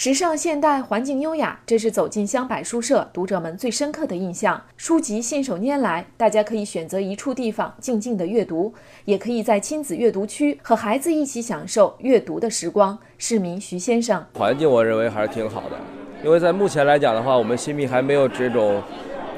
时尚现代，环境优雅，这是走进香柏书社读者们最深刻的印象。书籍信手拈来，大家可以选择一处地方静静的阅读，也可以在亲子阅读区和孩子一起享受阅读的时光。市民徐先生，环境我认为还是挺好的，因为在目前来讲的话，我们新密还没有这种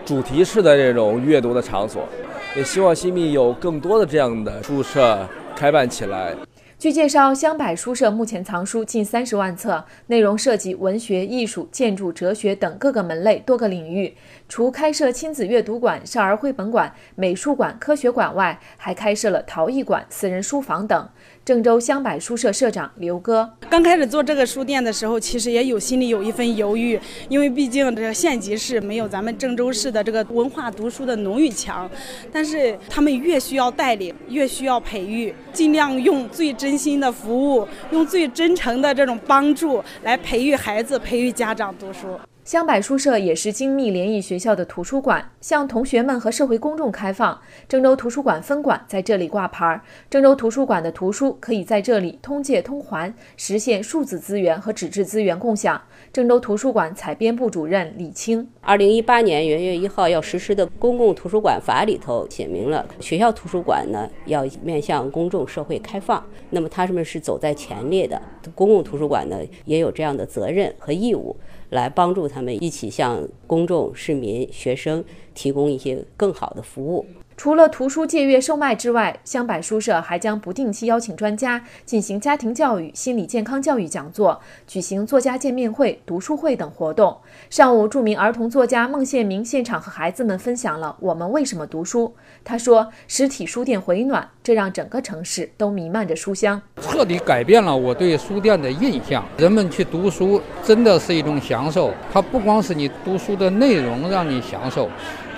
主题式的这种阅读的场所，也希望新密有更多的这样的书社开办起来。据介绍，香柏书社目前藏书近三十万册，内容涉及文学、艺术、建筑、哲学等各个门类多个领域。除开设亲子阅读馆、少儿绘本馆、美术馆、科学馆外，还开设了陶艺馆、私人书房等。郑州香柏书社社长刘哥刚开始做这个书店的时候，其实也有心里有一份犹豫，因为毕竟这个县级市没有咱们郑州市的这个文化读书的浓郁强。但是他们越需要带领，越需要培育，尽量用最真心的服务，用最真诚的这种帮助来培育孩子，培育家长读书。湘柏书社也是精密联谊学校的图书馆，向同学们和社会公众开放。郑州图书馆分馆在这里挂牌，郑州图书馆的图书可以在这里通借通还，实现数字资源和纸质资源共享。郑州图书馆采编部主任李青，二零一八年元月一号要实施的公共图书馆法里头写明了，学校图书馆呢要面向公众社会开放，那么他们是走在前列的，公共图书馆呢也有这样的责任和义务。来帮助他们一起向公众、市民、学生提供一些更好的服务。除了图书借阅售卖之外，香柏书社还将不定期邀请专家进行家庭教育、心理健康教育讲座，举行作家见面会、读书会等活动。上午，著名儿童作家孟宪明现场和孩子们分享了“我们为什么读书”。他说：“实体书店回暖，这让整个城市都弥漫着书香，彻底改变了我对书店的印象。人们去读书真的是一种享受，它不光是你读书的内容让你享受。”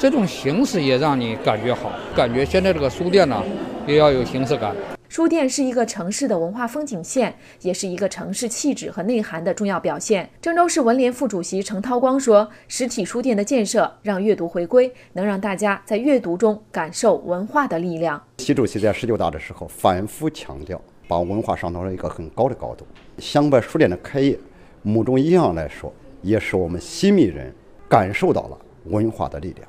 这种形式也让你感觉好，感觉现在这个书店呢，也要有形式感。书店是一个城市的文化风景线，也是一个城市气质和内涵的重要表现。郑州市文联副主席程涛光说：“实体书店的建设让阅读回归，能让大家在阅读中感受文化的力量。”习主席在十九大的时候反复强调，把文化上到了一个很高的高度。湘柏书店的开业，某种意义上来说，也使我们新密人感受到了文化的力量。